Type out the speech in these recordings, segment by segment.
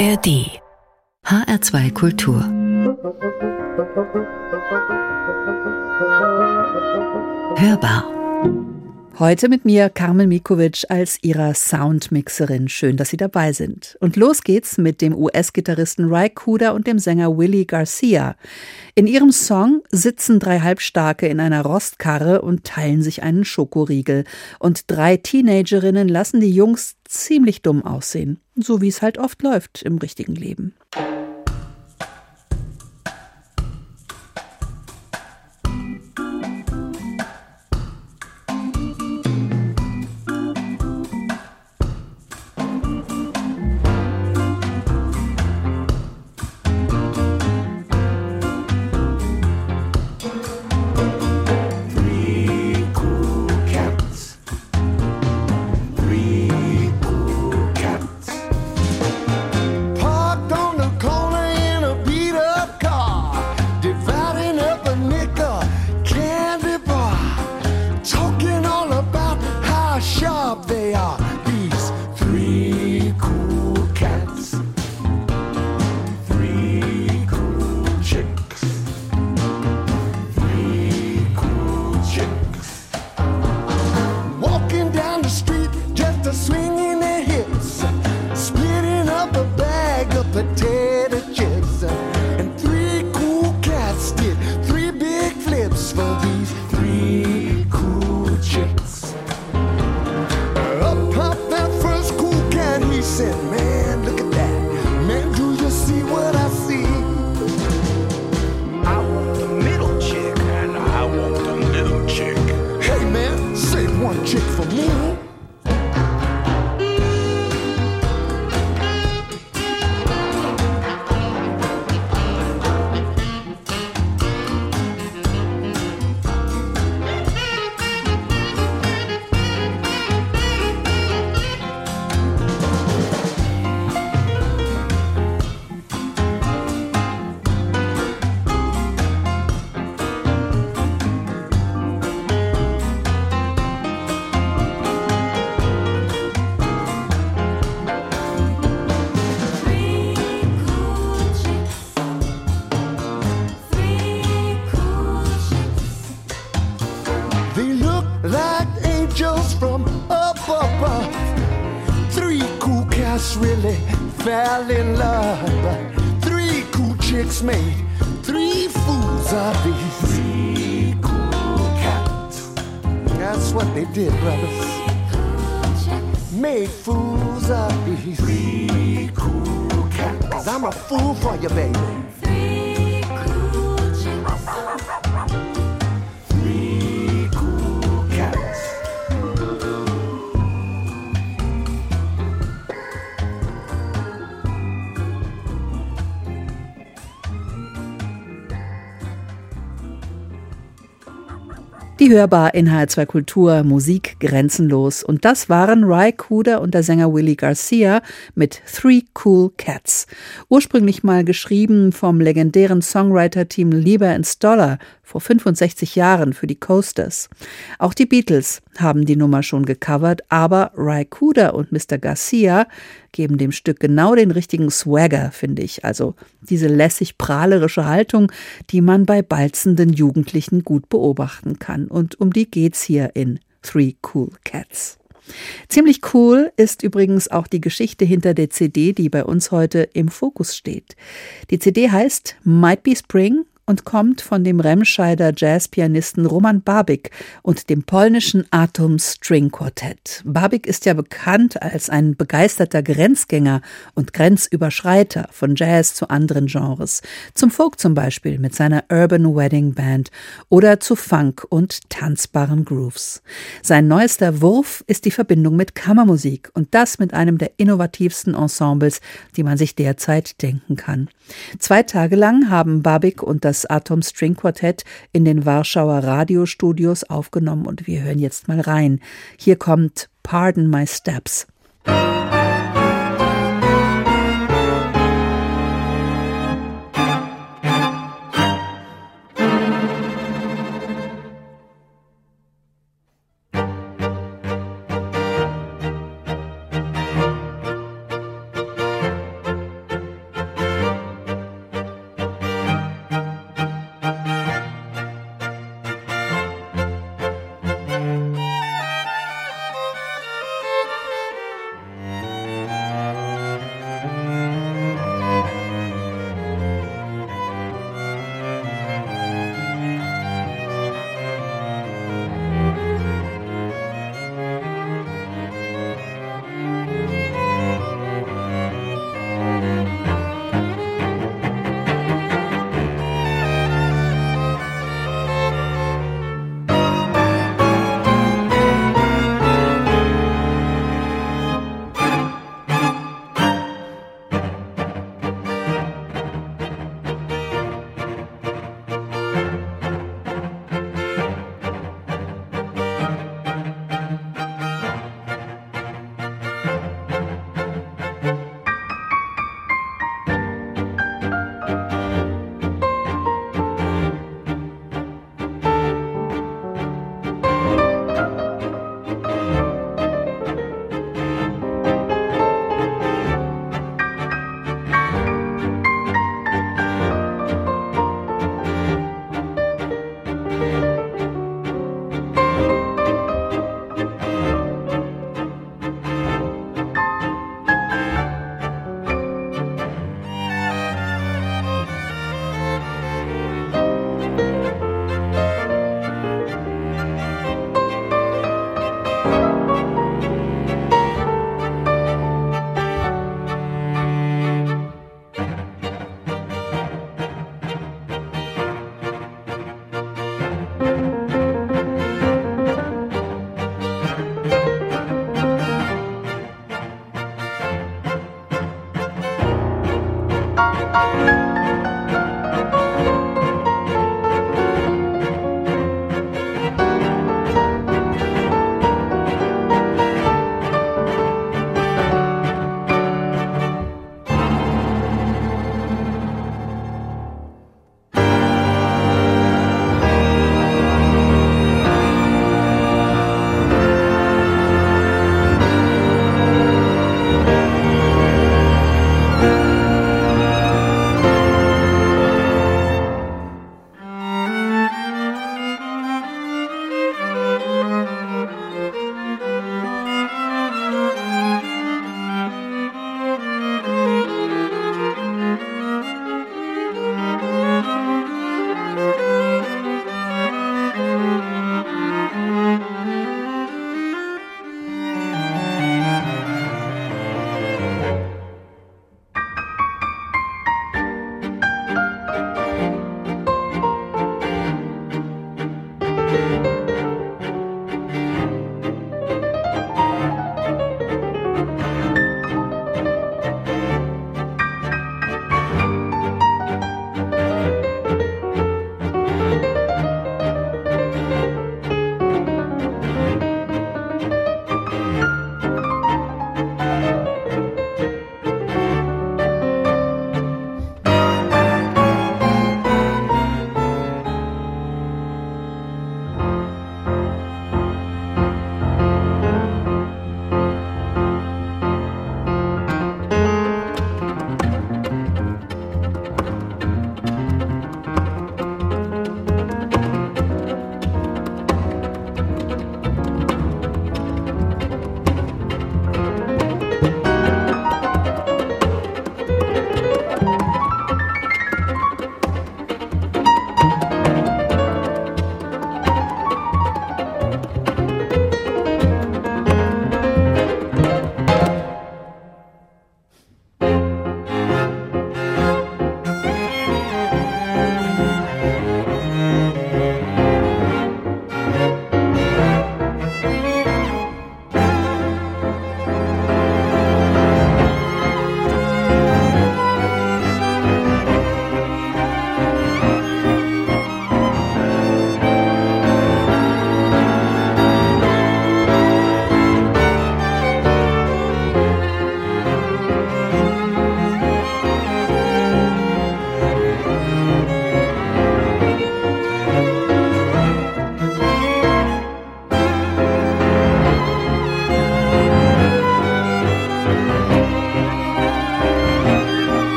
ARD HR2 Kultur. Hörbar Heute mit mir Carmen Mikovic als ihrer Soundmixerin. Schön, dass Sie dabei sind. Und los geht's mit dem US-Gitarristen Ry Cooder und dem Sänger Willie Garcia. In ihrem Song sitzen drei Halbstarke in einer Rostkarre und teilen sich einen Schokoriegel. Und drei Teenagerinnen lassen die Jungs ziemlich dumm aussehen. So wie es halt oft läuft im richtigen Leben. Die hörbar in HR2 Kultur, Musik grenzenlos. Und das waren Ry Cooder und der Sänger Willie Garcia mit Three Cool Cats. Ursprünglich mal geschrieben vom legendären Songwriter-Team Lieber Stoller vor 65 Jahren für die Coasters. Auch die Beatles haben die Nummer schon gecovert, aber Ry Cooder und Mr. Garcia geben dem Stück genau den richtigen Swagger, finde ich. Also diese lässig prahlerische Haltung, die man bei balzenden Jugendlichen gut beobachten kann. Und um die geht's hier in Three Cool Cats. Ziemlich cool ist übrigens auch die Geschichte hinter der CD, die bei uns heute im Fokus steht. Die CD heißt Might Be Spring und kommt von dem Remscheider Jazzpianisten Roman Babik und dem polnischen Atom String Quartett. Babik ist ja bekannt als ein begeisterter Grenzgänger und Grenzüberschreiter von Jazz zu anderen Genres, zum Folk zum Beispiel mit seiner Urban Wedding Band oder zu Funk und tanzbaren Grooves. Sein neuester Wurf ist die Verbindung mit Kammermusik und das mit einem der innovativsten Ensembles, die man sich derzeit denken kann. Zwei Tage lang haben Babik und das Atom String Quartett in den Warschauer Radiostudios aufgenommen und wir hören jetzt mal rein. Hier kommt Pardon My Steps.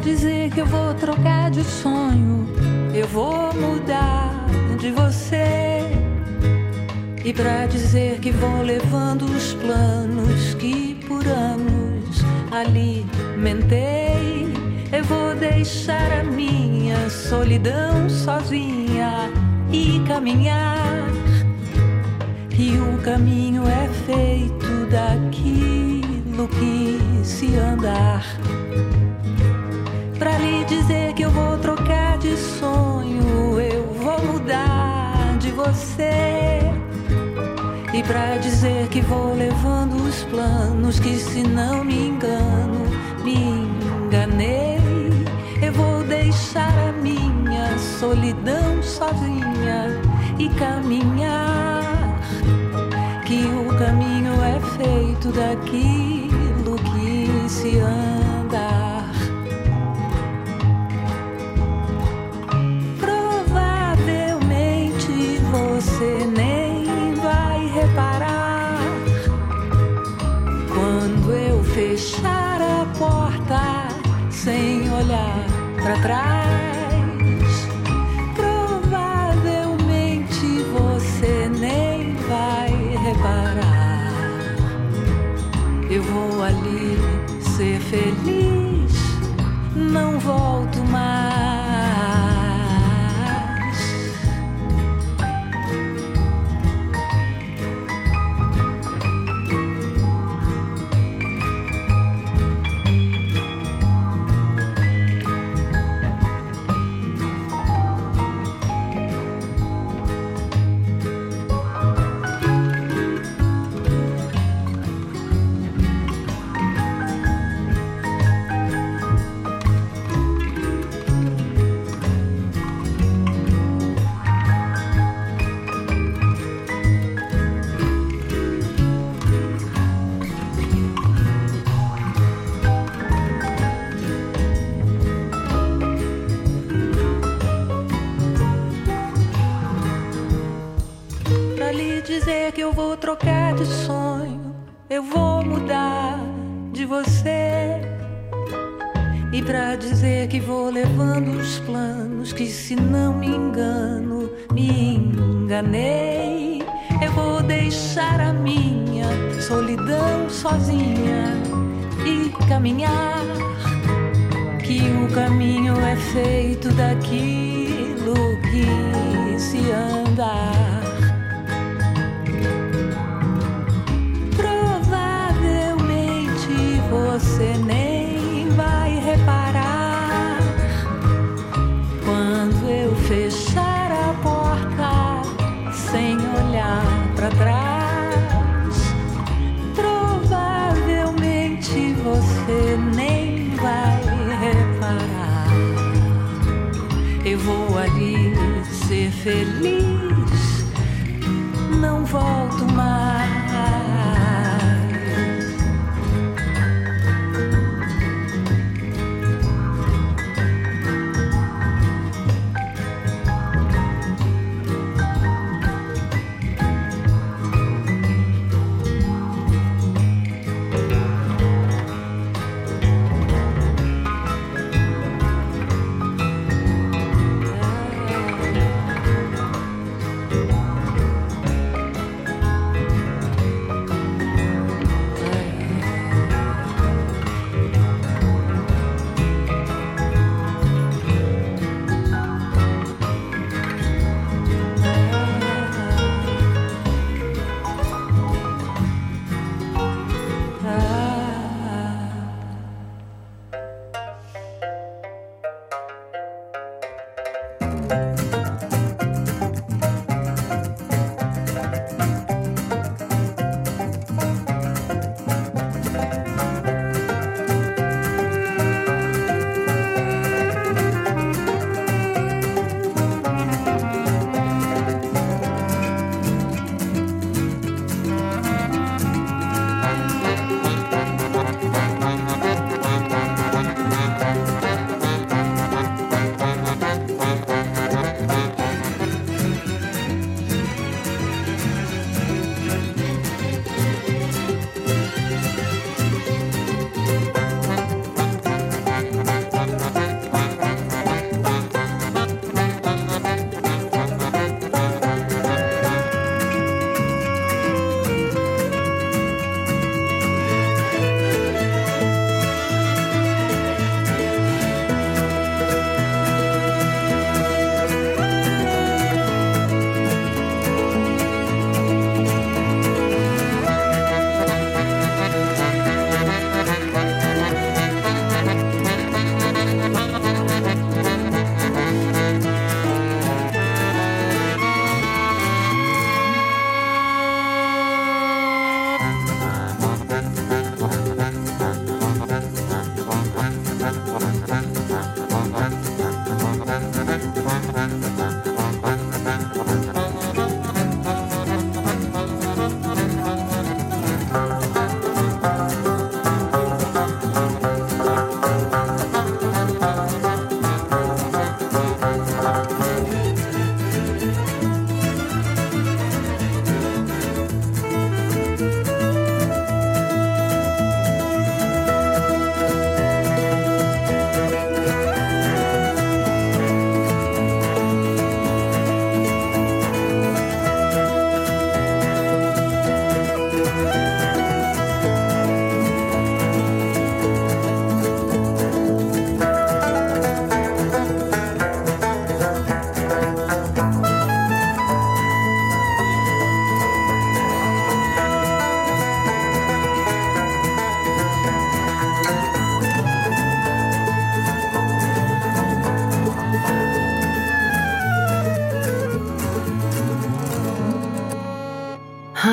Dizer que eu vou trocar de sonho, eu vou mudar de você. E pra dizer que vou levando os planos que por anos alimentei, eu vou deixar a minha solidão sozinha e caminhar. E o caminho é feito daquilo que se andar. Pra lhe dizer que eu vou trocar de sonho, eu vou mudar de você. E pra dizer que vou levando os planos, que se não me engano, me enganei. Eu vou deixar a minha solidão sozinha e caminhar. Que o caminho é feito daquilo que se anda. Тра-тра. the song.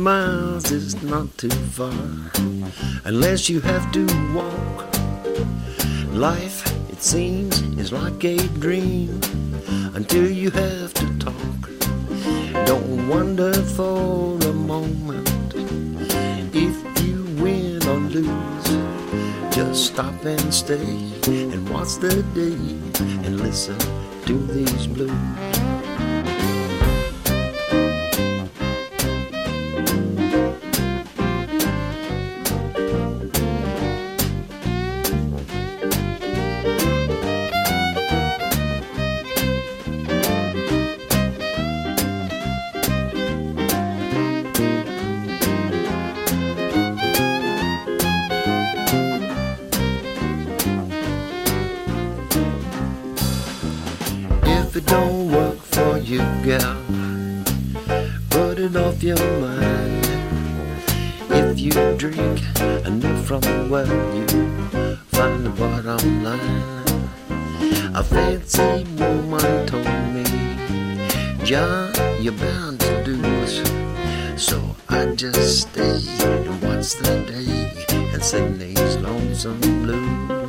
Miles is not too far unless you have to walk. Life, it seems, is like a dream until you have to talk. Don't wonder for a moment if you win or lose. Just stop and stay and watch the day and listen to these blues. John, you're bound to lose. So I just stay and watch the day and sing these lonesome blues.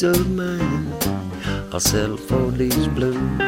Of mind. I'll settle for these blues.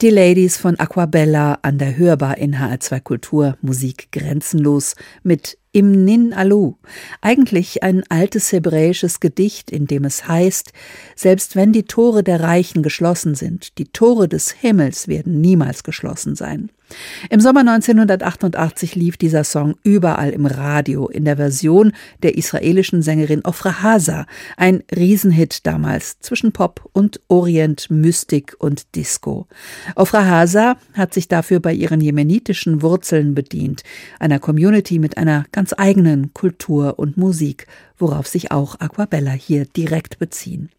Die Ladies von Aquabella an der Hörbar in HR2 Kultur Musik grenzenlos mit Im Nin Alu. Eigentlich ein altes hebräisches Gedicht, in dem es heißt, selbst wenn die Tore der Reichen geschlossen sind, die Tore des Himmels werden niemals geschlossen sein. Im Sommer 1988 lief dieser Song überall im Radio in der Version der israelischen Sängerin Ofra Haza, ein Riesenhit damals zwischen Pop und Orient, Mystik und Disco. Ofra Haza hat sich dafür bei ihren jemenitischen Wurzeln bedient, einer Community mit einer ganz eigenen Kultur und Musik, worauf sich auch Aquabella hier direkt beziehen.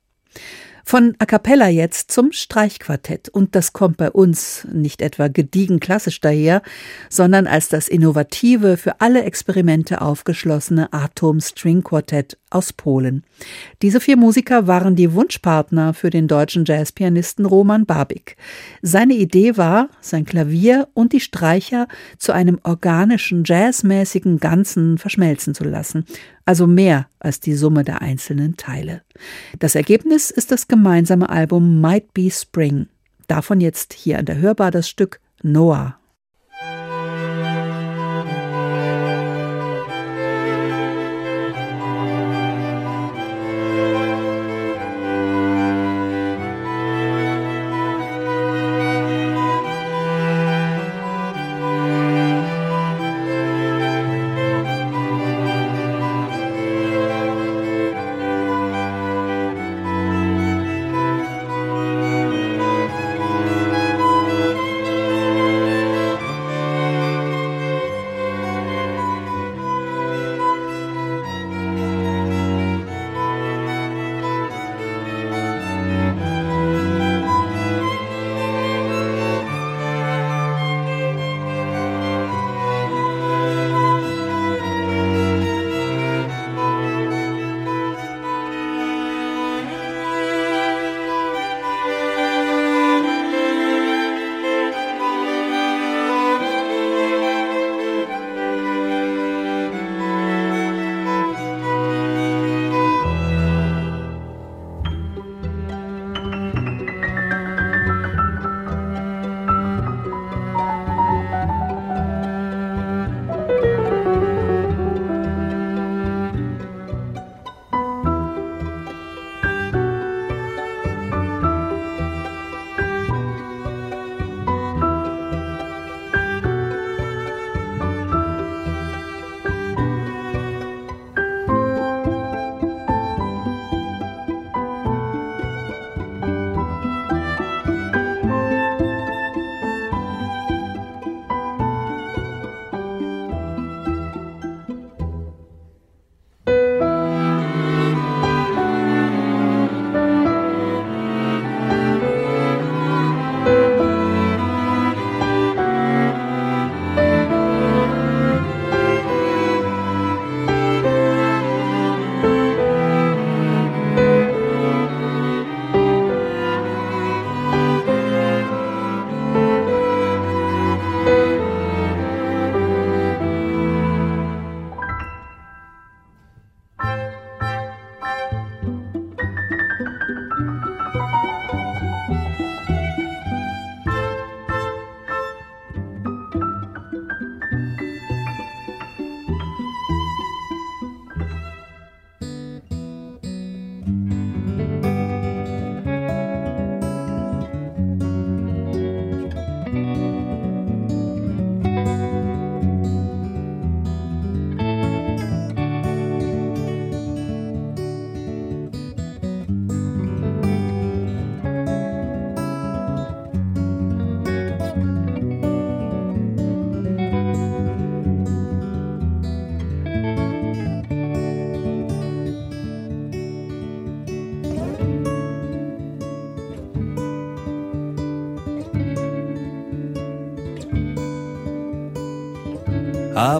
Von A cappella jetzt zum Streichquartett. Und das kommt bei uns nicht etwa gediegen klassisch daher, sondern als das innovative, für alle Experimente aufgeschlossene Atom String Quartett aus Polen. Diese vier Musiker waren die Wunschpartner für den deutschen Jazzpianisten Roman Babik. Seine Idee war, sein Klavier und die Streicher zu einem organischen, jazzmäßigen Ganzen verschmelzen zu lassen, also mehr als die Summe der einzelnen Teile. Das Ergebnis ist das gemeinsame Album Might Be Spring. Davon jetzt hier an der Hörbar das Stück Noah.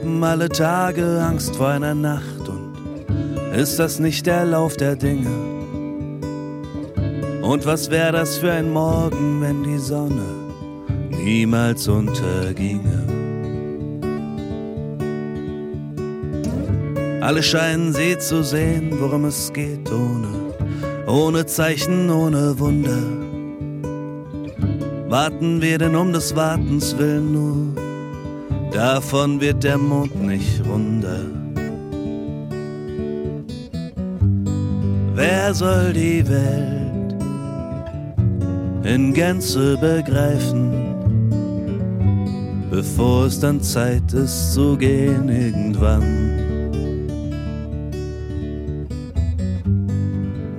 Haben alle Tage Angst vor einer Nacht und ist das nicht der Lauf der Dinge? Und was wäre das für ein Morgen, wenn die Sonne niemals unterginge? Alle scheinen sie zu sehen, worum es geht, ohne, ohne Zeichen, ohne Wunder. Warten wir denn um des Wartens willen nur? Davon wird der Mond nicht runder. Wer soll die Welt in Gänze begreifen, bevor es dann Zeit ist zu gehen irgendwann?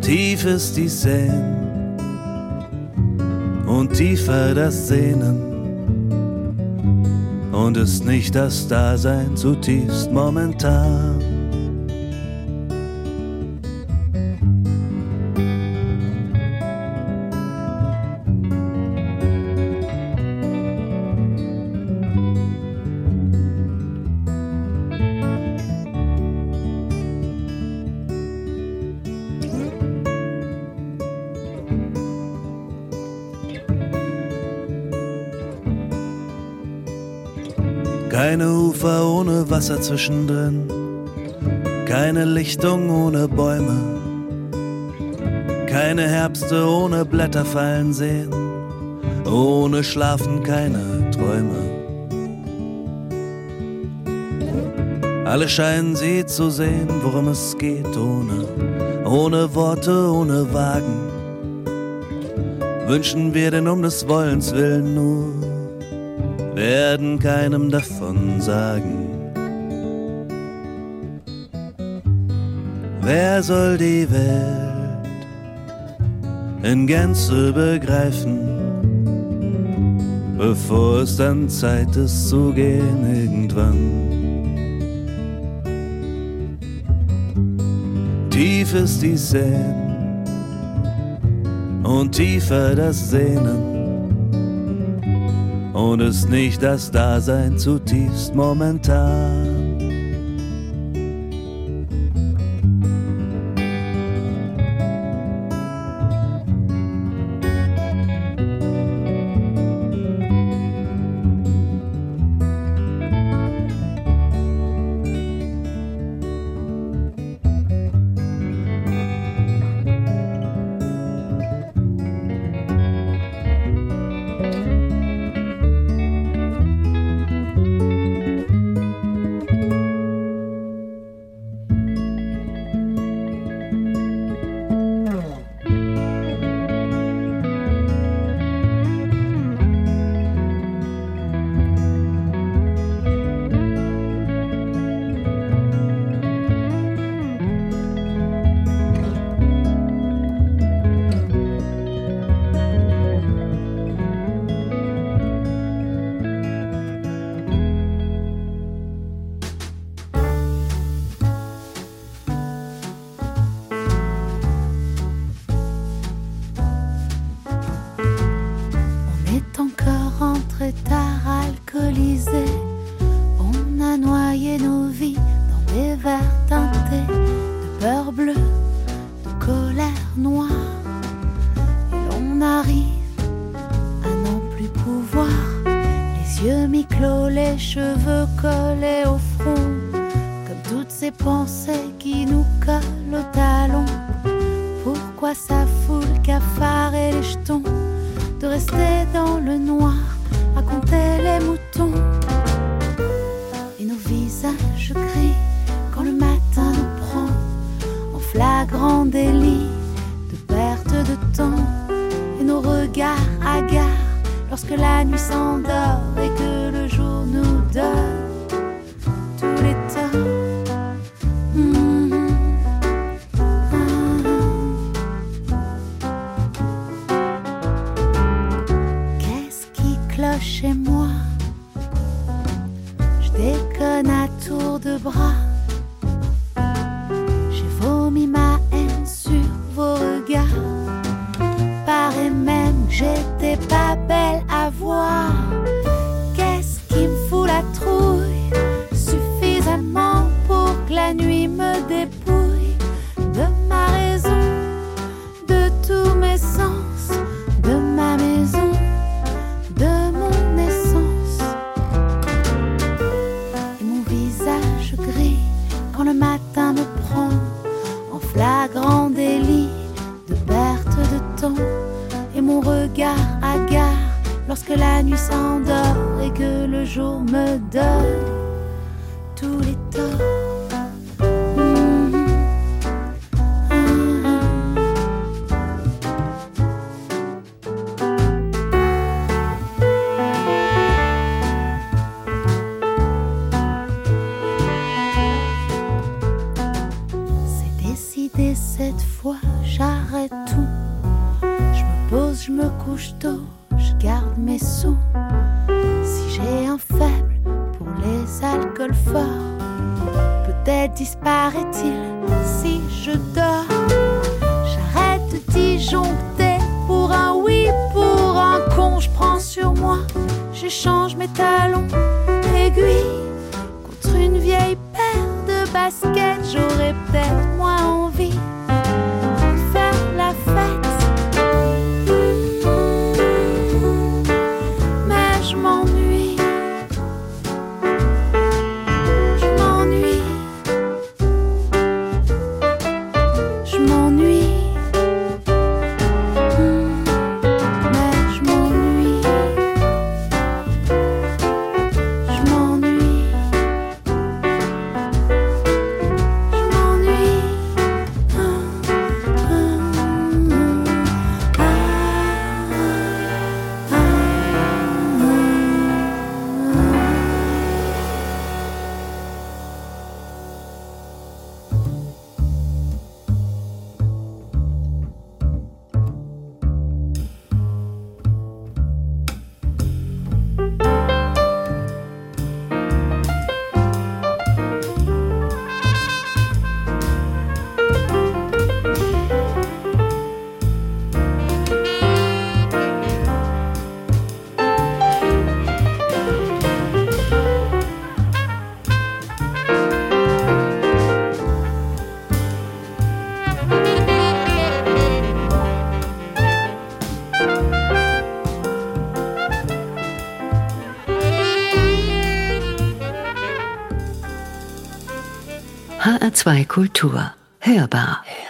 Tief ist die Sehn und tiefer das Sehnen und ist nicht das Dasein zutiefst momentan. Wasser zwischendrin, keine Lichtung ohne Bäume, keine Herbste ohne Blätter fallen sehen, ohne Schlafen keine Träume. Alle scheinen sie zu sehen, worum es geht, ohne, ohne Worte, ohne Wagen. Wünschen wir denn um des Wollens willen nur werden keinem davon sagen. Wer soll die Welt in Gänze begreifen, bevor es dann Zeit ist zu gehen irgendwann? Tief ist die Sehn und tiefer das Sehnen und ist nicht das Dasein zutiefst momentan. noir. L'on arrive à n'en plus pouvoir. Les yeux mi-clos, les cheveux collés au front. Comme toutes ces pensées qui nous collent au talon. Pourquoi ça foule cafard et les jetons de rester dans le noir à compter les moutons? que la nuit s'endort et que le jour me donne tous les torts. HR2 Kultur. Hörbar. Hörbar.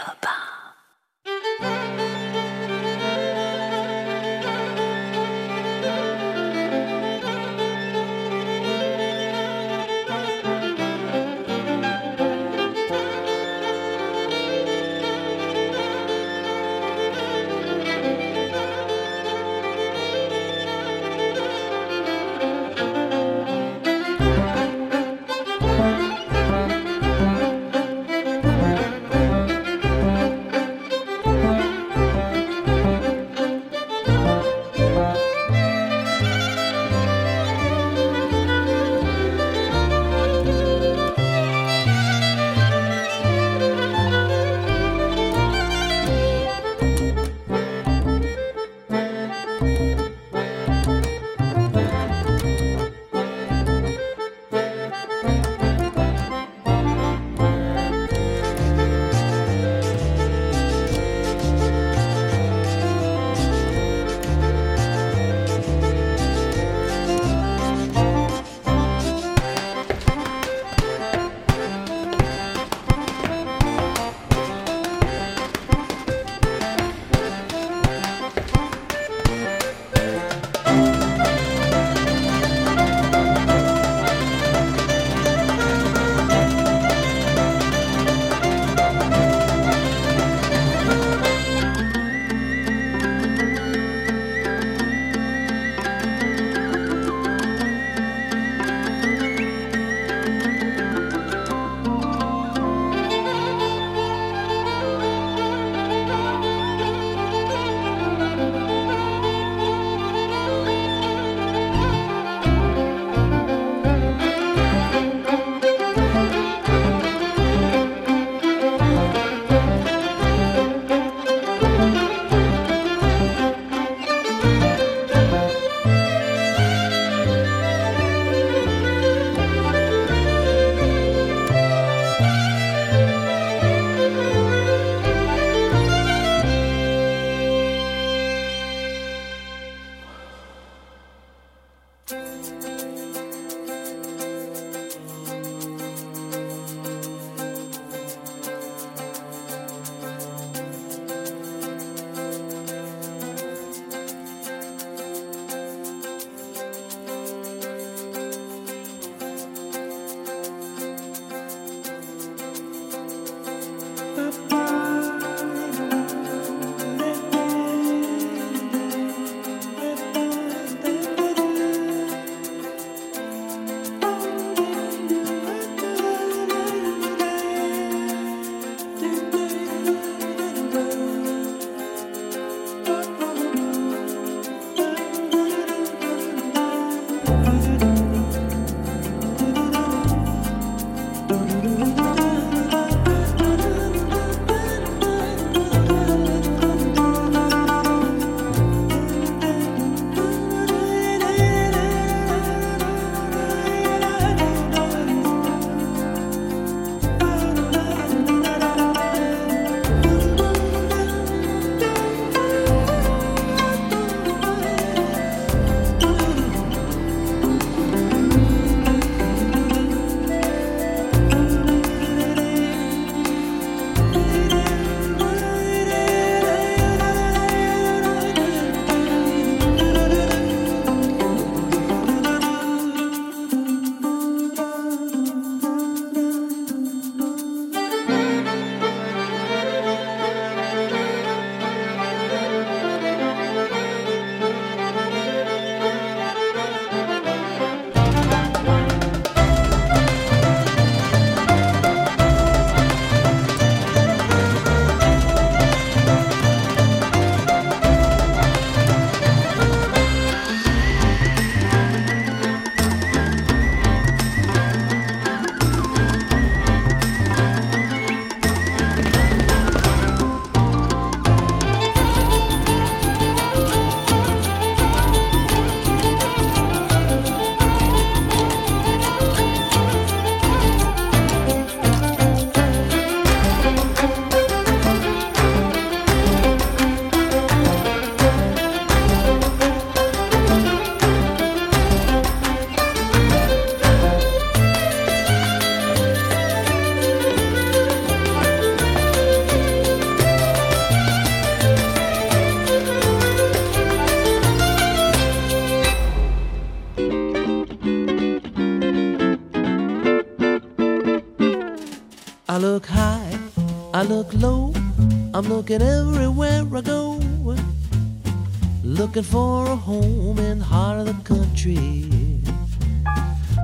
Looking for a home in the heart of the country.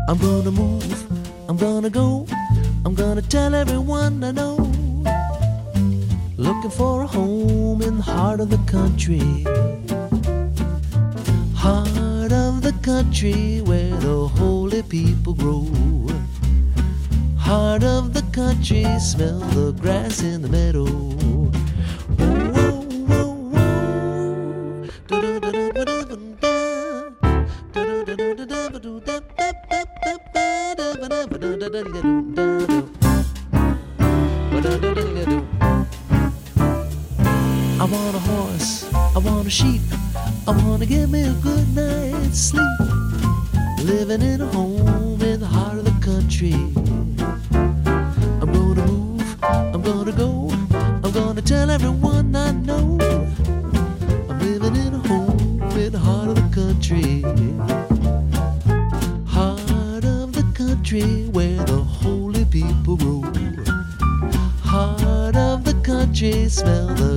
I'm gonna move, country. Heart of the country where the holy people grow. Heart of the country, smell the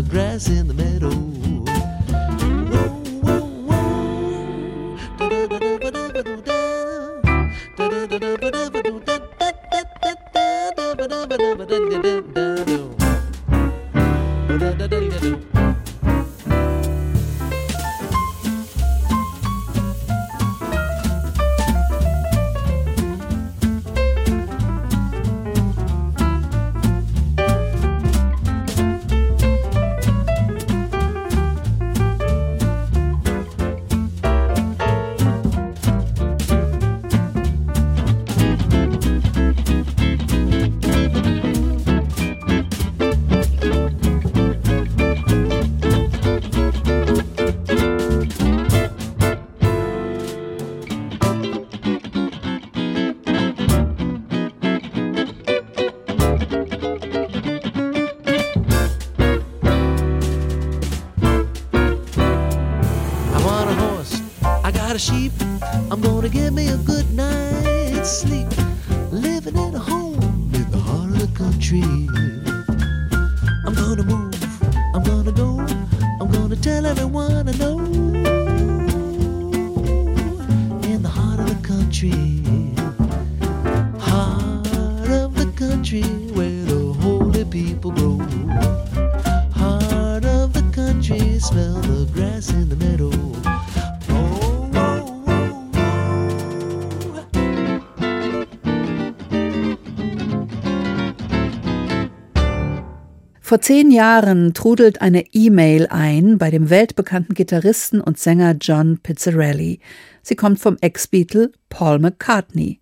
Vor zehn Jahren trudelt eine E-Mail ein bei dem weltbekannten Gitarristen und Sänger John Pizzarelli. Sie kommt vom Ex-Beatle Paul McCartney.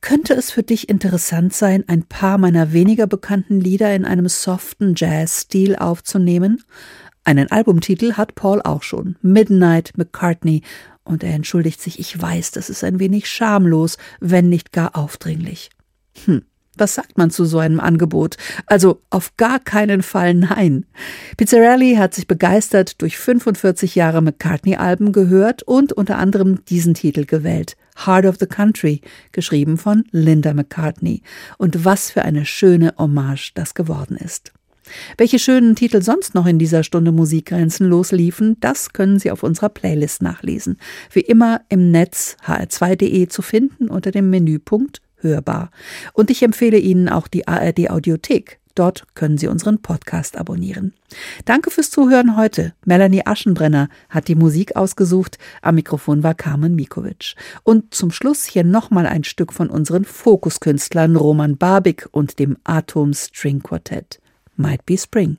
Könnte es für dich interessant sein, ein paar meiner weniger bekannten Lieder in einem soften Jazz-Stil aufzunehmen? Einen Albumtitel hat Paul auch schon, Midnight McCartney, und er entschuldigt sich, ich weiß, das ist ein wenig schamlos, wenn nicht gar aufdringlich. Hm. Was sagt man zu so einem Angebot? Also auf gar keinen Fall nein. Pizzarelli hat sich begeistert durch 45 Jahre McCartney-Alben gehört und unter anderem diesen Titel gewählt. Heart of the Country, geschrieben von Linda McCartney. Und was für eine schöne Hommage das geworden ist. Welche schönen Titel sonst noch in dieser Stunde Musik grenzenlos liefen, das können Sie auf unserer Playlist nachlesen. Wie immer im Netz hr2.de zu finden unter dem Menüpunkt Hörbar. Und ich empfehle Ihnen auch die ARD Audiothek. Dort können Sie unseren Podcast abonnieren. Danke fürs Zuhören heute. Melanie Aschenbrenner hat die Musik ausgesucht. Am Mikrofon war Carmen Mikovic. Und zum Schluss hier nochmal ein Stück von unseren Fokuskünstlern Roman Barbik und dem Atom String Quartett. Might be Spring.